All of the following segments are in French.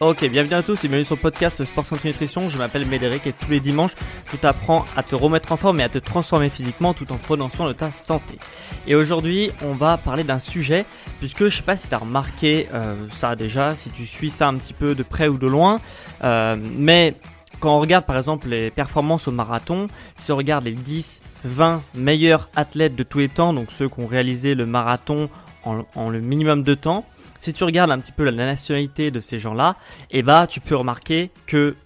Ok, bienvenue à tous et bienvenue sur le podcast Sport Santé Nutrition. Je m'appelle Médéric et tous les dimanches, je t'apprends à te remettre en forme et à te transformer physiquement tout en prenant soin de ta santé. Et aujourd'hui, on va parler d'un sujet, puisque je sais pas si tu as remarqué euh, ça déjà, si tu suis ça un petit peu de près ou de loin, euh, mais quand on regarde par exemple les performances au marathon, si on regarde les 10, 20 meilleurs athlètes de tous les temps, donc ceux qui ont réalisé le marathon en, en le minimum de temps, si tu regardes un petit peu la nationalité de ces gens-là, eh bah, tu peux remarquer que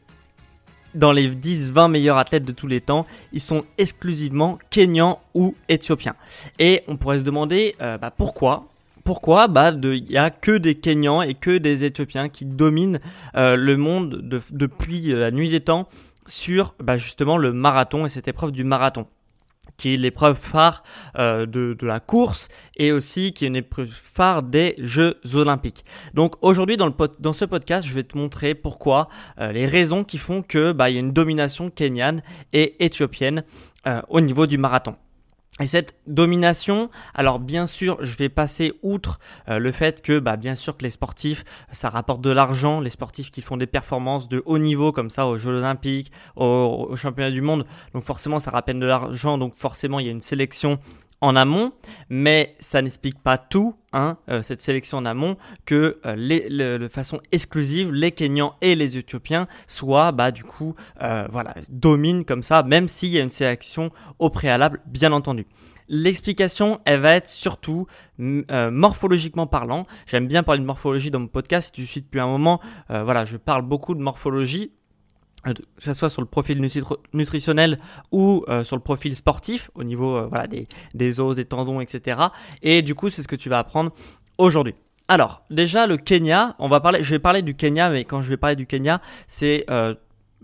dans les 10-20 meilleurs athlètes de tous les temps, ils sont exclusivement kenyans ou éthiopiens. Et on pourrait se demander euh, bah, pourquoi? Pourquoi Bah, il y a que des Kenyans et que des Éthiopiens qui dominent euh, le monde depuis la nuit des temps sur bah, justement le marathon et cette épreuve du marathon qui est l'épreuve phare euh, de, la course et aussi qui est une épreuve phare des Jeux olympiques. Donc aujourd'hui dans, ce podcast, je vais te montrer pourquoi, euh, les raisons qui font que bah, y a une domination kenyane et éthiopienne euh, au niveau du marathon. Et cette domination, alors bien sûr, je vais passer outre euh, le fait que, bah, bien sûr, que les sportifs, ça rapporte de l'argent. Les sportifs qui font des performances de haut niveau comme ça aux Jeux Olympiques, aux, aux Championnats du Monde, donc forcément, ça rappelle de l'argent. Donc forcément, il y a une sélection en amont, mais ça n'explique pas tout, hein, euh, cette sélection en amont, que euh, les, de façon exclusive, les Kenyans et les Éthiopiens soient, bah, du coup, euh, voilà, dominent comme ça, même s'il y a une sélection au préalable, bien entendu. L'explication, elle va être surtout morphologiquement parlant. J'aime bien parler de morphologie dans mon podcast. Si tu suis depuis un moment, voilà, je parle beaucoup de morphologie que ce soit sur le profil nutritionnel ou euh, sur le profil sportif au niveau euh, voilà, des, des os, des tendons, etc. Et du coup, c'est ce que tu vas apprendre aujourd'hui. Alors, déjà le Kenya, on va parler, je vais parler du Kenya, mais quand je vais parler du Kenya, c'est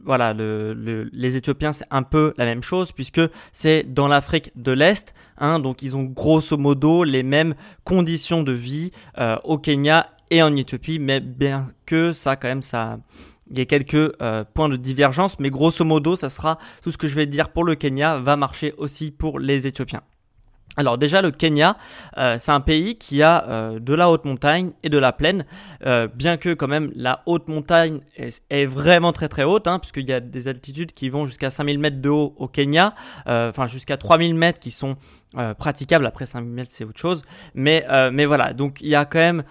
voilà, le, les Éthiopiens, c'est un peu la même chose puisque c'est dans l'Afrique de l'Est, hein, donc ils ont grosso modo les mêmes conditions de vie au Kenya et en Éthiopie, mais bien que ça, quand même, ça, il y a quelques euh, points de divergence, mais grosso modo, ça sera tout ce que je vais dire pour le Kenya va marcher aussi pour les Éthiopiens. Alors déjà le Kenya, euh, c'est un pays qui a euh, de la haute montagne et de la plaine, bien que quand même la haute montagne est, vraiment très très haute, hein, puisqu'il y a des altitudes qui vont jusqu'à 5000 mètres de haut au Kenya, enfin jusqu'à 3000 mètres qui sont praticables, après 5000 mètres c'est autre chose, mais, mais voilà, donc il y a quand même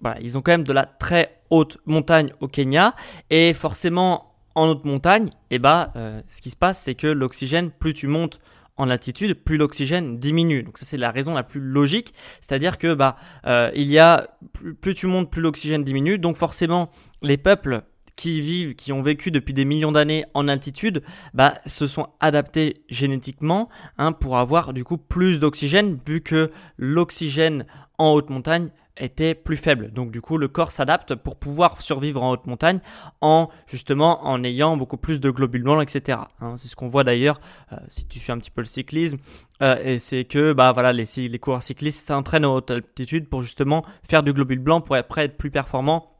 voilà, ils ont quand même de la très haute montagne au Kenya et forcément en haute montagne, eh bah, euh, ce qui se passe, c'est que l'oxygène, plus tu montes en altitude, plus l'oxygène diminue. Donc ça c'est la raison la plus logique, c'est-à-dire que bah euh, il y a plus, plus tu montes, plus l'oxygène diminue. Donc forcément les peuples qui vivent, qui ont vécu depuis des millions d'années en altitude, bah, se sont adaptés génétiquement hein, pour avoir du coup plus d'oxygène, vu que l'oxygène en haute montagne était plus faible. Donc du coup, le corps s'adapte pour pouvoir survivre en haute montagne en justement en ayant beaucoup plus de globules blancs, etc. Hein, c'est ce qu'on voit d'ailleurs euh, si tu suis un petit peu le cyclisme. Euh, et c'est que bah voilà les, les coureurs cyclistes s'entraînent en haute altitude pour justement faire du globule blanc pour après être plus performants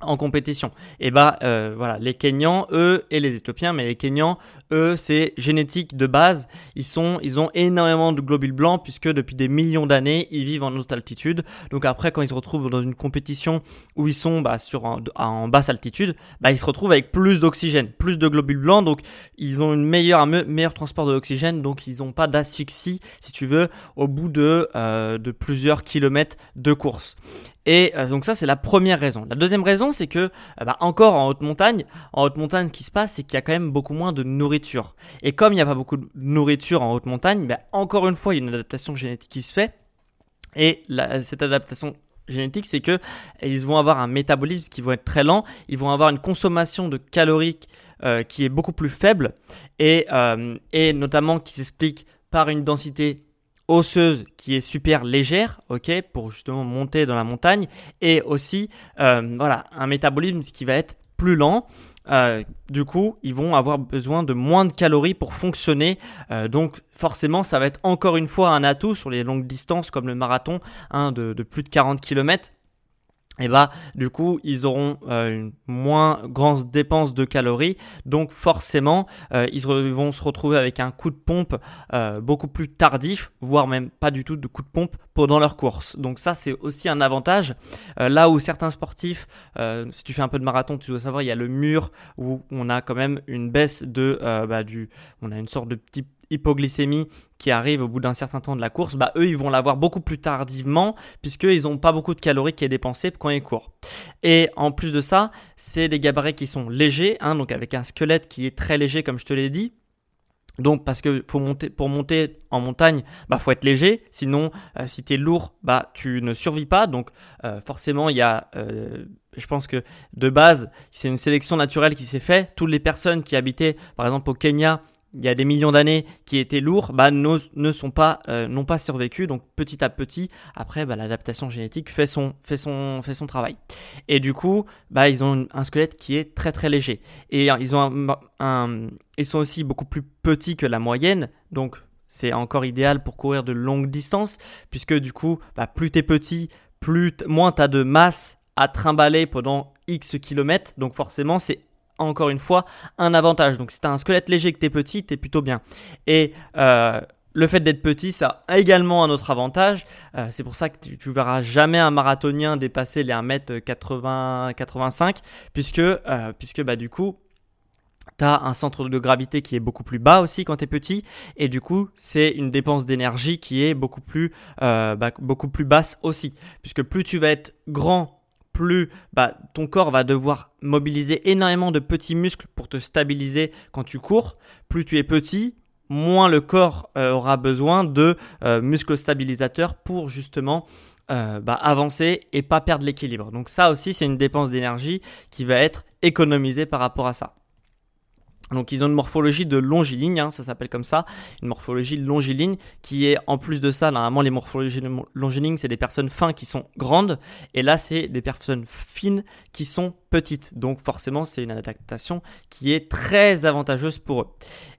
en compétition. Et bah euh, voilà, les Kenyans, eux, et les Éthiopiens, mais les Kenyans, eux, c'est génétique de base. Ils sont, ils ont énormément de globules blancs puisque depuis des millions d'années, ils vivent en haute altitude. Donc après, quand ils se retrouvent dans une compétition où ils sont bah, sur en, basse altitude, bah, ils se retrouvent avec plus d'oxygène, plus de globules blancs. Donc ils ont une meilleure, un meilleur transport de l'oxygène. Donc ils n'ont pas d'asphyxie, si tu veux, au bout de, euh, de plusieurs kilomètres de course. Et euh, donc ça, c'est la première raison. La deuxième raison, c'est que, euh, bah, encore en haute montagne, en haute montagne, ce qui se passe, c'est qu'il y a quand même beaucoup moins de nourriture. Et comme il n'y a pas beaucoup de nourriture en haute montagne, bah, encore une fois, il y a une adaptation génétique qui se fait. Et cette adaptation génétique, c'est que ils vont avoir un métabolisme qui va être très lent, ils vont avoir une consommation de calories euh, qui est beaucoup plus faible, et, et notamment qui s'explique par une densité osseuse qui est super légère, ok, pour justement monter dans la montagne, et aussi euh, voilà un métabolisme qui va être plus lent. Euh, du coup, ils vont avoir besoin de moins de calories pour fonctionner. Euh, donc, forcément, ça va être encore une fois un atout sur les longues distances comme le marathon hein, de, de, plus de 40 km et bah du coup ils auront euh, une moins grande dépense de calories. Donc forcément euh, ils vont se retrouver avec un coup de pompe euh, beaucoup plus tardif voire même pas du tout de coup de pompe pendant leur course. Donc ça c'est aussi un avantage. Là où certains sportifs si tu fais un peu de marathon tu dois savoir il y a le mur où on a quand même une baisse de bah, du on a une sorte de petit hypoglycémie qui arrive au bout d'un certain temps de la course, bah eux ils vont l'avoir beaucoup plus tardivement puisqu'ils n'ont pas beaucoup de calories qui est dépensé quand ils courent. Et en plus de ça, c'est des gabarits qui sont légers, hein, donc avec un squelette qui est très léger comme je te l'ai dit. Donc parce que faut monter, pour monter en montagne, bah faut être léger. Sinon, euh, si tu es lourd, bah tu ne survis pas. Donc euh, forcément, il y a, euh, je pense que de base, c'est une sélection naturelle qui s'est faite. Toutes les personnes qui habitaient, par exemple au Kenya, il y a des millions d'années qui étaient lourds, bah, ne, sont pas, euh, n'ont pas survécu. Donc petit à petit, après, bah, l'adaptation génétique fait son, travail. Et du coup, bah, ils ont un squelette qui est très très léger. Et euh, ils, sont aussi beaucoup plus petits que la moyenne. Donc c'est encore idéal pour courir de longues distances, puisque du coup, bah, plus es petit, plus moins tu as de masse à trimballer pendant X kilomètres. Donc forcément, c'est encore une fois un avantage. Donc si tu as un squelette léger que tu petit, tu plutôt bien. Et euh, le fait d'être petit, ça a également un autre avantage. Euh, c'est pour ça que tu, verras jamais un marathonien dépasser les 1m80-85, puisque, euh, puisque bah, du coup, tu as un centre de gravité qui est beaucoup plus bas aussi quand tu es petit, et du coup, c'est une dépense d'énergie qui est beaucoup plus, bah, beaucoup plus basse aussi, puisque plus tu vas être grand plus bah, ton corps va devoir mobiliser énormément de petits muscles pour te stabiliser quand tu cours. Plus tu es petit, moins le corps euh, aura besoin de euh, muscles stabilisateurs pour justement euh, bah, avancer et pas perdre l'équilibre. Donc ça aussi, c'est une dépense d'énergie qui va être économisée par rapport à ça. Donc ils ont une morphologie de longiligne, hein, ça s'appelle comme ça, une morphologie longiligne qui est en plus de ça, normalement les morphologies longilignes c'est des personnes fins qui sont grandes et là c'est des personnes fines qui sont petites. Donc forcément c'est une adaptation qui est très avantageuse pour eux.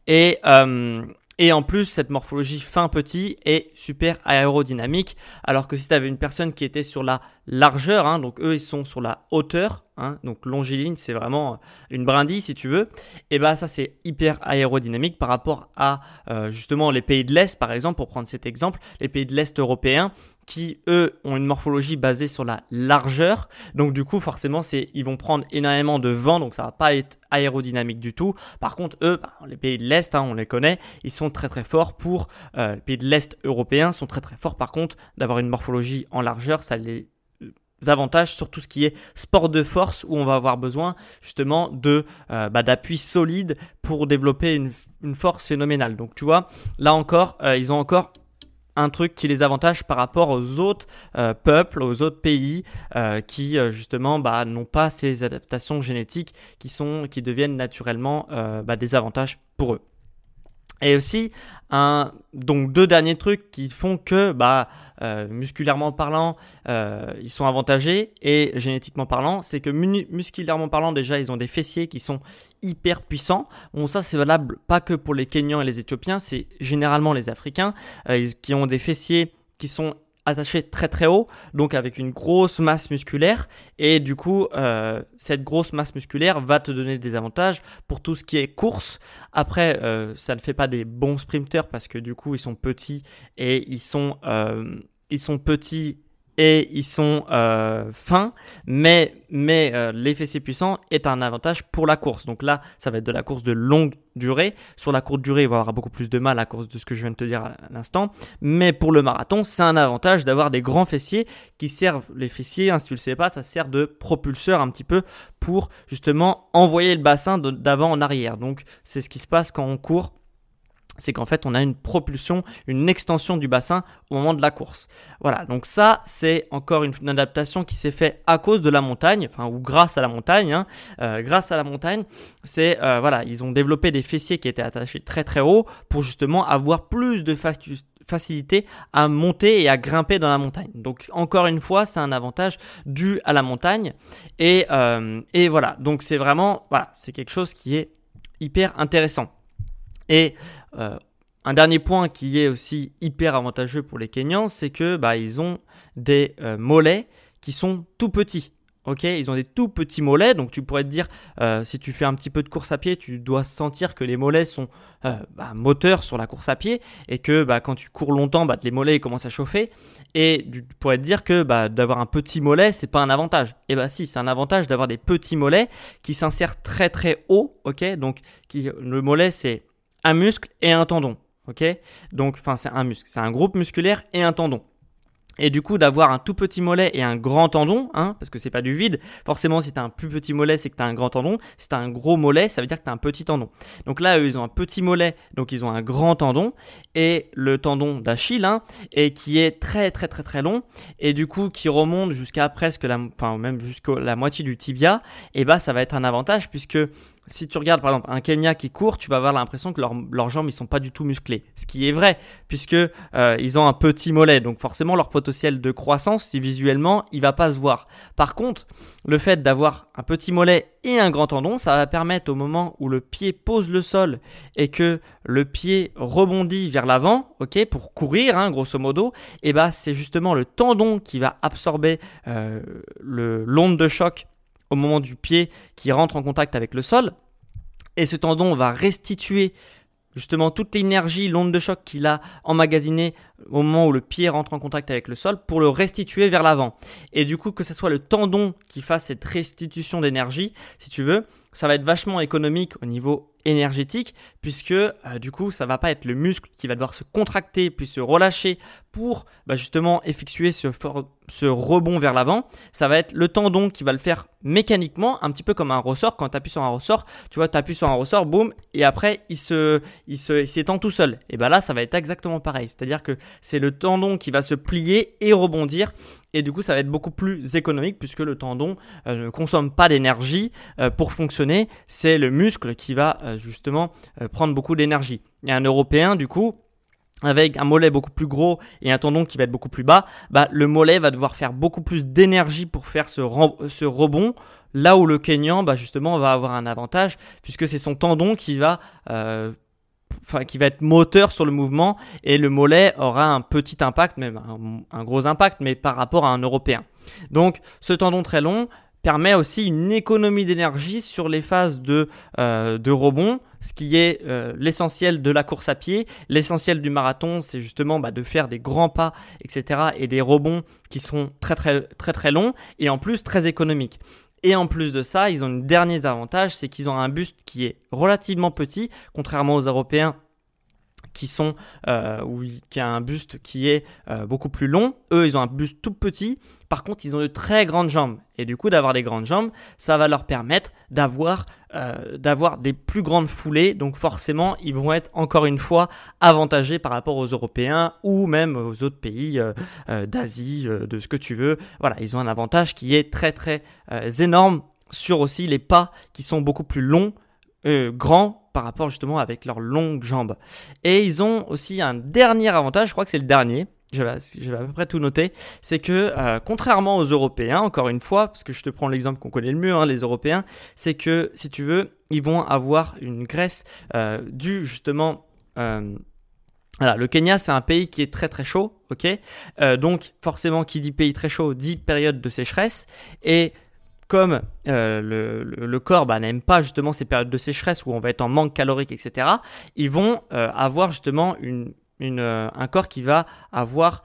Et euh, et en plus, cette morphologie fin petit est super aérodynamique. Alors que si tu avais une personne qui était sur la largeur, hein, donc eux ils sont sur la hauteur, hein, donc longiligne, c'est vraiment une brindille si tu veux, et bah ça c'est hyper aérodynamique par rapport à euh, justement les pays de l'Est par exemple, pour prendre cet exemple, les pays de l'Est européens qui eux ont une morphologie basée sur la largeur. Donc du coup forcément ils vont prendre énormément de vent donc ça va pas être aérodynamique du tout. Par contre eux bah, les pays de l'est hein, on les connaît, ils sont très très forts pour euh, les pays de l'est européens sont très très forts par contre d'avoir une morphologie en largeur, ça les avantages sur tout ce qui est sport de force où on va avoir besoin justement de euh, bah, d'appui solide pour développer une, force phénoménale. Donc tu vois, là encore, euh, ils ont encore un truc qui les avantage par rapport aux autres euh, peuples, aux autres pays qui justement bah, n'ont pas ces adaptations génétiques qui sont qui deviennent naturellement bah, des avantages pour eux. Et aussi, un, donc deux derniers trucs qui font que, bah, euh, musculairement parlant, euh, ils sont avantagés et génétiquement parlant, c'est que musculairement parlant, déjà, ils ont des fessiers qui sont hyper puissants. Bon, ça, c'est valable pas que pour les Kenyans et les Éthiopiens, c'est généralement les Africains euh, qui ont des fessiers qui sont attachés très très haut, donc avec une grosse masse musculaire. Et du coup, euh, cette grosse masse musculaire va te donner des avantages pour tout ce qui est course. Après, euh, ça ne fait pas des bons sprinters parce que du coup, ils sont petits et ils sont, euh, ils sont petits et ils sont euh, fins, mais, mais euh, les fessiers puissants est un avantage pour la course. Donc là, ça va être de la course de longue durée. Sur la courte durée, il va avoir beaucoup plus de mal à cause de ce que je viens de te dire à l'instant. Mais pour le marathon, c'est un avantage d'avoir des grands fessiers qui servent les fessiers, hein, si tu le sais pas, ça sert de propulseur un petit peu pour justement envoyer le bassin d'avant en arrière. Donc c'est ce qui se passe quand on court c'est qu'en fait on a une propulsion, une extension du bassin au moment de la course. Voilà, donc ça c'est encore une, adaptation qui s'est faite à cause de la montagne, ou grâce à la montagne. Hein. Euh, grâce à la montagne, c'est euh, voilà, ils ont développé des fessiers qui étaient attachés très très haut pour justement avoir plus de facilité à monter et à grimper dans la montagne. Donc encore une fois, c'est un avantage dû à la montagne et, euh, et voilà. Donc c'est vraiment voilà, c'est quelque chose qui est hyper intéressant. Et euh, un dernier point qui est aussi hyper avantageux pour les Kenyans, c'est que bah, ils ont des euh, mollets qui sont tout petits. Ok, ils ont des tout petits mollets, donc tu pourrais te dire, euh, si tu fais un petit peu de course à pied, tu dois sentir que les mollets sont bah, moteurs sur la course à pied et que bah, quand tu cours longtemps, bah, les mollets commencent à chauffer. Et tu pourrais te dire que bah, d'avoir un petit mollet, c'est pas un avantage. Et eh bah si, c'est un avantage d'avoir des petits mollets qui s'insèrent très très haut. Ok, donc le mollet c'est un muscle et un tendon. Ok? Donc, enfin, c'est un muscle, c'est un groupe musculaire et un tendon. Et du coup, d'avoir un tout petit mollet et un grand tendon, hein, parce que c'est pas du vide. Forcément, si tu as un plus petit mollet, c'est que tu as un grand tendon. Si tu as un gros mollet, ça veut dire que tu as un petit tendon. Donc là, eux, ils ont un petit mollet, donc ils ont un grand tendon. Et le tendon d'Achille, hein, et qui est très très très très long. Et du coup, qui remonte jusqu'à presque la, enfin, même jusqu'à la moitié du tibia. Et bah, ça va être un avantage puisque si tu regardes par exemple un Kenya qui court, tu vas avoir l'impression que leurs jambes ils sont pas du tout musclées. Ce qui est vrai puisque euh, ils ont un petit mollet, donc forcément leur potentiel de croissance, si visuellement il va pas se voir. Par contre, le fait d'avoir un petit mollet et un grand tendon, ça va permettre au moment où le pied pose le sol et que le pied rebondit vers l'avant, ok, pour courir, hein, grosso modo, et eh bah ben, c'est justement le tendon qui va absorber euh, l'onde de choc au moment du pied qui rentre en contact avec le sol. Et ce tendon va restituer justement toute l'énergie, l'onde de choc qu'il a emmagasinée au moment où le pied rentre en contact avec le sol pour le restituer vers l'avant. Et du coup, que ce soit le tendon qui fasse cette restitution d'énergie, si tu veux, ça va être vachement économique au niveau énergétique puisque euh, du coup ça va pas être le muscle qui va devoir se contracter puis se relâcher pour bah, justement effectuer ce, ce rebond vers l'avant. Ça va être le tendon qui va le faire mécaniquement un petit peu comme un ressort. Quand tu appuies sur un ressort tu vois tu appuies sur un ressort boum et après il se il se s'étend tout seul. Et ben là ça va être exactement pareil. C'est à dire que c'est le tendon qui va se plier et rebondir. Et du coup ça va être beaucoup plus économique puisque le tendon euh, ne consomme pas d'énergie euh, pour fonctionner. C'est le muscle qui va justement prendre beaucoup d'énergie et un européen du coup avec un mollet beaucoup plus gros et un tendon qui va être beaucoup plus bas, bah, le mollet va devoir faire beaucoup plus d'énergie pour faire ce, ce, rebond, là où le Kenyan bah, justement va avoir un avantage puisque c'est son tendon qui va enfin, qui va être moteur sur le mouvement et le mollet aura un petit impact, même un, gros impact, mais par rapport à un européen. Donc ce tendon très long permet aussi une économie d'énergie sur les phases de, euh, de rebond, ce qui est euh, l'essentiel de la course à pied. L'essentiel du marathon, c'est justement bah, de faire des grands pas, etc. et des rebonds qui sont très très très très longs et en plus très économiques. Et en plus de ça, ils ont un dernier avantage, c'est qu'ils ont un buste qui est relativement petit, contrairement aux Européens qui sont euh, qui a un buste qui est euh, beaucoup plus long. Eux, ils ont un buste tout petit. Par contre, ils ont de très grandes jambes. Et du coup, d'avoir des grandes jambes, ça va leur permettre d'avoir euh, d'avoir des plus grandes foulées. Donc forcément, ils vont être encore une fois avantagés par rapport aux Européens ou même aux autres pays d'Asie, de ce que tu veux. Voilà, ils ont un avantage qui est très très énorme sur aussi les pas qui sont beaucoup plus longs, grands par rapport justement avec leurs longues jambes. Et ils ont aussi un dernier avantage, je crois que c'est le dernier, je vais, à peu près tout noter, c'est que euh, contrairement aux Européens, encore une fois, parce que je te prends l'exemple qu'on connaît le mieux, hein, les Européens, c'est que si tu veux, ils vont avoir une graisse euh, due justement... Euh, Voilà, le Kenya, c'est un pays qui est très très chaud, ok euh, Donc, forcément, qui dit pays très chaud dit période de sécheresse. Et comme euh, le, corps bah, n'aime pas justement ces périodes de sécheresse où on va être en manque calorique, etc., ils vont euh, avoir justement une, un corps qui va avoir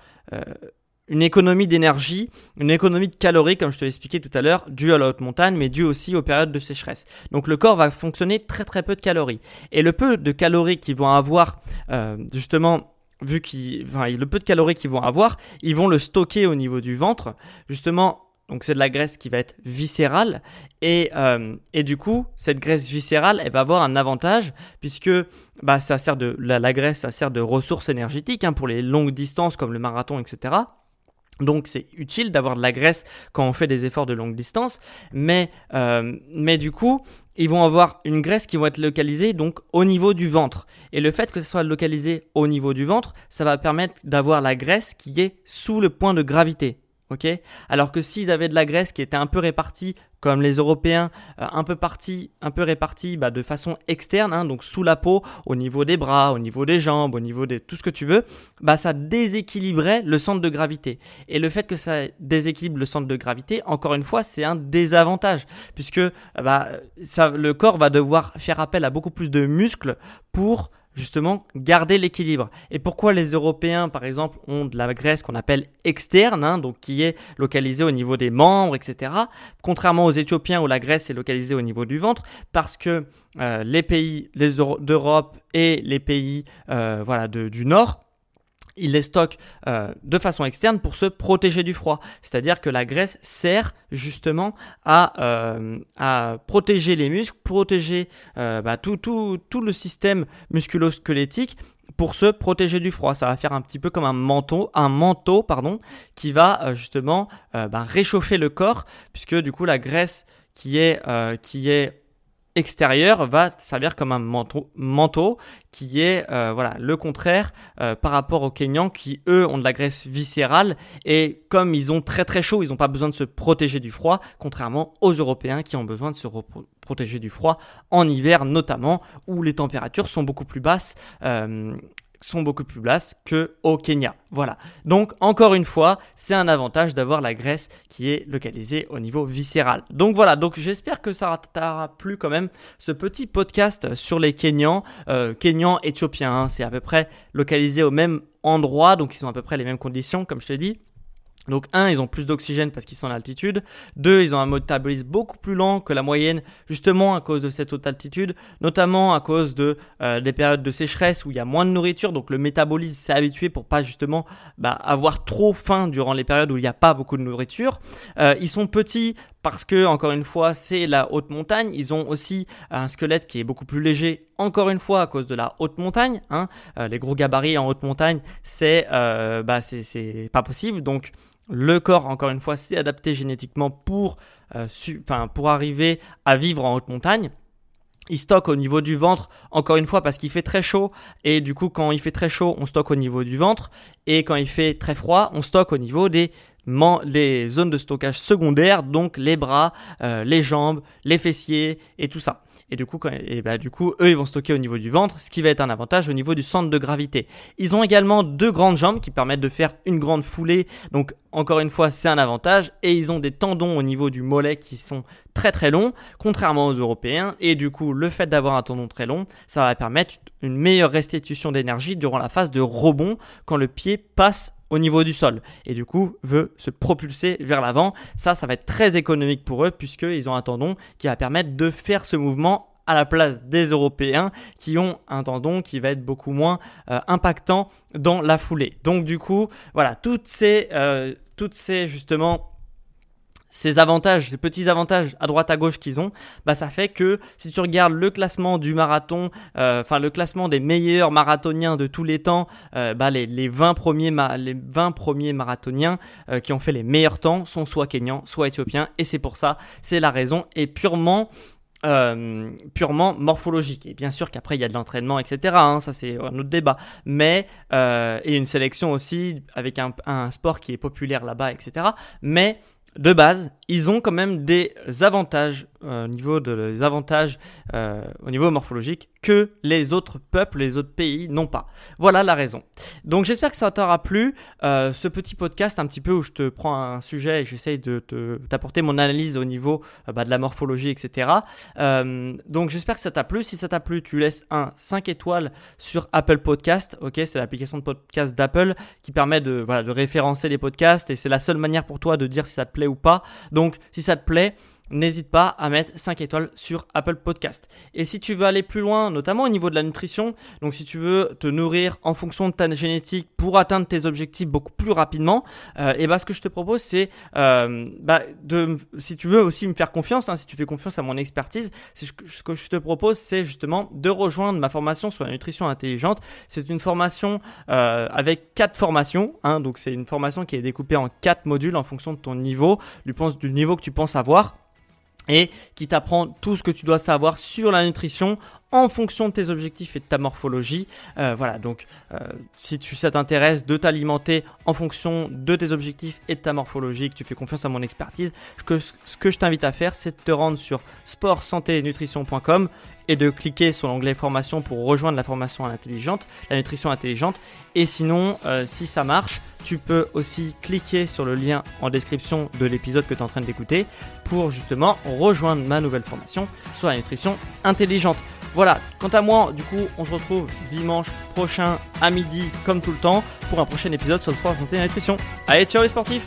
une économie d'énergie, une économie de calories, comme je te l'ai expliqué tout à l'heure, due à la haute montagne, mais due aussi aux périodes de sécheresse. Donc le corps va fonctionner très très peu de calories. Et le peu de calories qu'ils vont avoir, euh, justement, vu qu'ils, enfin, le peu de calories qu'ils vont avoir, ils vont le stocker au niveau du ventre, justement. Donc c'est de la graisse qui va être viscérale et, euh, et du coup cette graisse viscérale elle va avoir un avantage puisque bah, ça sert de la, graisse ça sert de ressource énergétique hein, pour les longues distances comme le marathon etc. Donc c'est utile d'avoir de la graisse quand on fait des efforts de longue distance, mais, euh, mais du coup, ils vont avoir une graisse qui va être localisée donc au niveau du ventre. Et le fait que ce soit localisé au niveau du ventre, ça va permettre d'avoir la graisse qui est sous le point de gravité ok? Alors que s'ils avaient de la graisse qui était un peu répartie, comme les Européens, euh, un peu partie, un peu répartie bah, de façon externe, hein, donc sous la peau, au niveau des bras, au niveau des jambes, au niveau de tout ce que tu veux, bah ça déséquilibrait le centre de gravité. Et le fait que ça déséquilibre le centre de gravité, encore une fois, c'est un désavantage, puisque bah, le corps va devoir faire appel à beaucoup plus de muscles pour justement garder l'équilibre. Et pourquoi les Européens, par exemple, ont de la graisse qu'on appelle externe, hein, donc qui est localisée au niveau des membres, etc. Contrairement aux Éthiopiens où la graisse est localisée au niveau du ventre, parce que euh, les pays d'Europe et les pays euh, voilà, du Nord il les stocke euh, de façon externe pour se protéger du froid. C'est-à-dire que la graisse sert justement à, euh, protéger les muscles, protéger euh, bah, tout, le système musculo-squelettique pour se protéger du froid. Ça va faire un petit peu comme un manteau, un manteau pardon, qui va justement bah, réchauffer le corps, puisque du coup la graisse qui est, qui est extérieur va servir comme un manteau, qui est euh, voilà le contraire euh, par rapport aux Kenyans qui eux ont de la graisse viscérale et comme ils ont très très chaud, ils n'ont pas besoin de se protéger du froid, contrairement aux Européens qui ont besoin de se protéger du froid en hiver notamment où les températures sont beaucoup plus basses. Euh, sont beaucoup plus basses que au Kenya. Voilà. Donc encore une fois, c'est un avantage d'avoir la graisse qui est localisée au niveau viscéral. Donc voilà, donc j'espère que ça t'a plu quand même ce petit podcast sur les Kenyans, euh, Kenyans éthiopiens, hein. c'est à peu près localisé au même endroit, donc ils ont à peu près les mêmes conditions comme je te dis. Donc un, ils ont plus d'oxygène parce qu'ils sont en altitude. Deux, ils ont un métabolisme beaucoup plus lent que la moyenne, justement à cause de cette haute altitude, notamment à cause de euh, des périodes de sécheresse où il y a moins de nourriture. Donc le métabolisme s'est habitué pour pas justement bah, avoir trop faim durant les périodes où il n'y a pas beaucoup de nourriture. Euh, ils sont petits parce que encore une fois c'est la haute montagne. Ils ont aussi un squelette qui est beaucoup plus léger, encore une fois à cause de la haute montagne. Hein. Euh, les gros gabarits en haute montagne, c'est bah, pas possible. Donc le corps, encore une fois, s'est adapté génétiquement pour, euh, pour arriver à vivre en haute montagne. Il stocke au niveau du ventre, encore une fois, parce qu'il fait très chaud. Et du coup, quand il fait très chaud, on stocke au niveau du ventre. Et quand il fait très froid, on stocke au niveau des zones de stockage secondaires, donc les bras, euh, les jambes, les fessiers et tout ça. Et du coup, bah, du coup, eux, ils vont stocker au niveau du ventre, ce qui va être un avantage au niveau du centre de gravité. Ils ont également deux grandes jambes qui permettent de faire une grande foulée. Donc, encore une fois, c'est un avantage. Et ils ont des tendons au niveau du mollet qui sont très très longs, contrairement aux Européens. Et du coup, le fait d'avoir un tendon très long, ça va permettre une meilleure restitution d'énergie durant la phase de rebond quand le pied passe au niveau du sol et du coup veut se propulser vers l'avant. Ça, ça va être très économique pour eux puisqu'ils ont un tendon qui va permettre de faire ce mouvement à la place des Européens qui ont un tendon qui va être beaucoup moins euh, impactant dans la foulée. Donc du coup, voilà, toutes ces, euh, toutes ces justement ces avantages, les petits avantages à droite à gauche qu'ils ont, bah ça fait que si tu regardes le classement du marathon, euh, enfin le classement des meilleurs marathoniens de tous les temps, euh, bah les, les, 20 premiers les 20 premiers marathoniens euh, qui ont fait les meilleurs temps sont soit kenyans, soit éthiopiens, et c'est pour ça, c'est la raison, et purement purement morphologique. Et bien sûr qu'après il y a de l'entraînement, etc. Hein, ça c'est un autre débat. Mais et une sélection aussi avec un sport qui est populaire là-bas, etc. Mais de base, ils ont quand même des avantages au niveau des avantages au niveau morphologique que les autres peuples, les autres pays n'ont pas. Voilà la raison. Donc j'espère que ça t'aura plu, ce petit podcast un petit peu où je te prends un sujet et j'essaye de t'apporter mon analyse au niveau bah, de la morphologie, etc. donc j'espère que ça t'a plu. Si ça t'a plu, tu laisses un 5 étoiles sur Apple Podcast. C'est l'application de podcast d'Apple qui permet de, voilà, de référencer les podcasts et c'est la seule manière pour toi de dire si ça te plaît ou pas. Donc si ça te plaît, n'hésite pas à mettre 5 étoiles sur Apple Podcast. Et si tu veux aller plus loin, notamment au niveau de la nutrition, donc si tu veux te nourrir en fonction de ta génétique pour atteindre tes objectifs beaucoup plus rapidement, euh, et bah ce que je te propose c'est euh, bah, de si tu veux aussi me faire confiance, hein, si tu fais confiance à mon expertise, ce que je te propose c'est justement de rejoindre ma formation sur la nutrition intelligente. C'est une formation euh, avec quatre formations, hein, donc c'est une formation qui est découpée en quatre modules en fonction de ton niveau, du niveau que tu penses avoir et qui t'apprend tout ce que tu dois savoir sur la nutrition en fonction de tes objectifs et de ta morphologie. Euh, voilà, donc euh, si tu, ça t'intéresse de t'alimenter en fonction de tes objectifs et de ta morphologie, que tu fais confiance à mon expertise, ce que je t'invite à faire, c'est de te rendre sur nutrition.com et de cliquer sur l'onglet formation pour rejoindre la formation intelligente, la nutrition intelligente. Et sinon, euh, si ça marche, tu peux aussi cliquer sur le lien en description de l'épisode que tu es en train d'écouter pour justement rejoindre ma nouvelle formation sur la nutrition intelligente. Voilà, quant à moi, du coup, on se retrouve dimanche prochain à midi comme tout le temps pour un prochain épisode sur le sport, la santé et la nutrition. Allez, ciao les sportifs